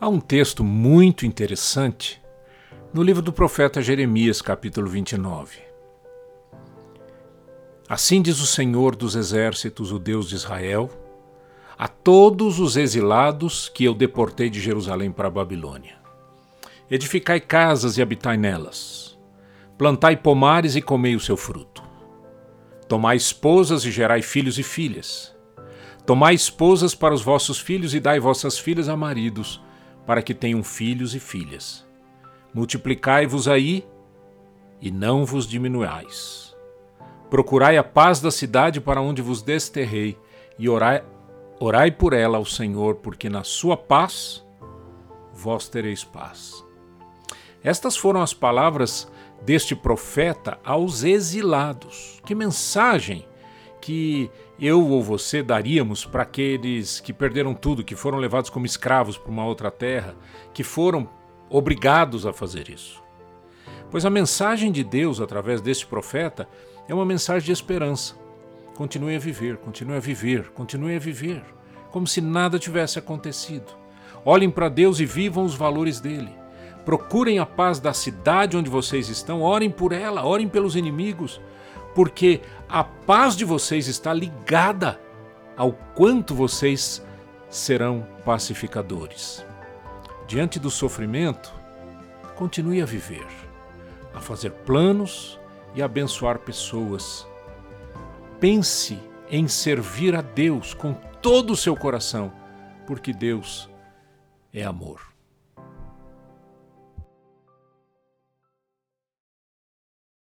Há um texto muito interessante no livro do profeta Jeremias, capítulo 29. Assim diz o Senhor dos Exércitos, o Deus de Israel, a todos os exilados que eu deportei de Jerusalém para a Babilônia: Edificai casas e habitai nelas, plantai pomares e comei o seu fruto. Tomai esposas e gerai filhos e filhas. Tomai esposas para os vossos filhos e dai vossas filhas a maridos para que tenham filhos e filhas. Multiplicai-vos aí e não vos diminuais. Procurai a paz da cidade para onde vos desterrei e orai, orai por ela ao Senhor, porque na sua paz vós tereis paz. Estas foram as palavras deste profeta aos exilados. Que mensagem que eu ou você daríamos para aqueles que perderam tudo, que foram levados como escravos para uma outra terra, que foram obrigados a fazer isso? Pois a mensagem de Deus através deste profeta é uma mensagem de esperança. Continue a viver, continue a viver, continue a viver, como se nada tivesse acontecido. Olhem para Deus e vivam os valores dele. Procurem a paz da cidade onde vocês estão, orem por ela, orem pelos inimigos, porque a paz de vocês está ligada ao quanto vocês serão pacificadores. Diante do sofrimento, continue a viver, a fazer planos e abençoar pessoas. Pense em servir a Deus com todo o seu coração, porque Deus é amor.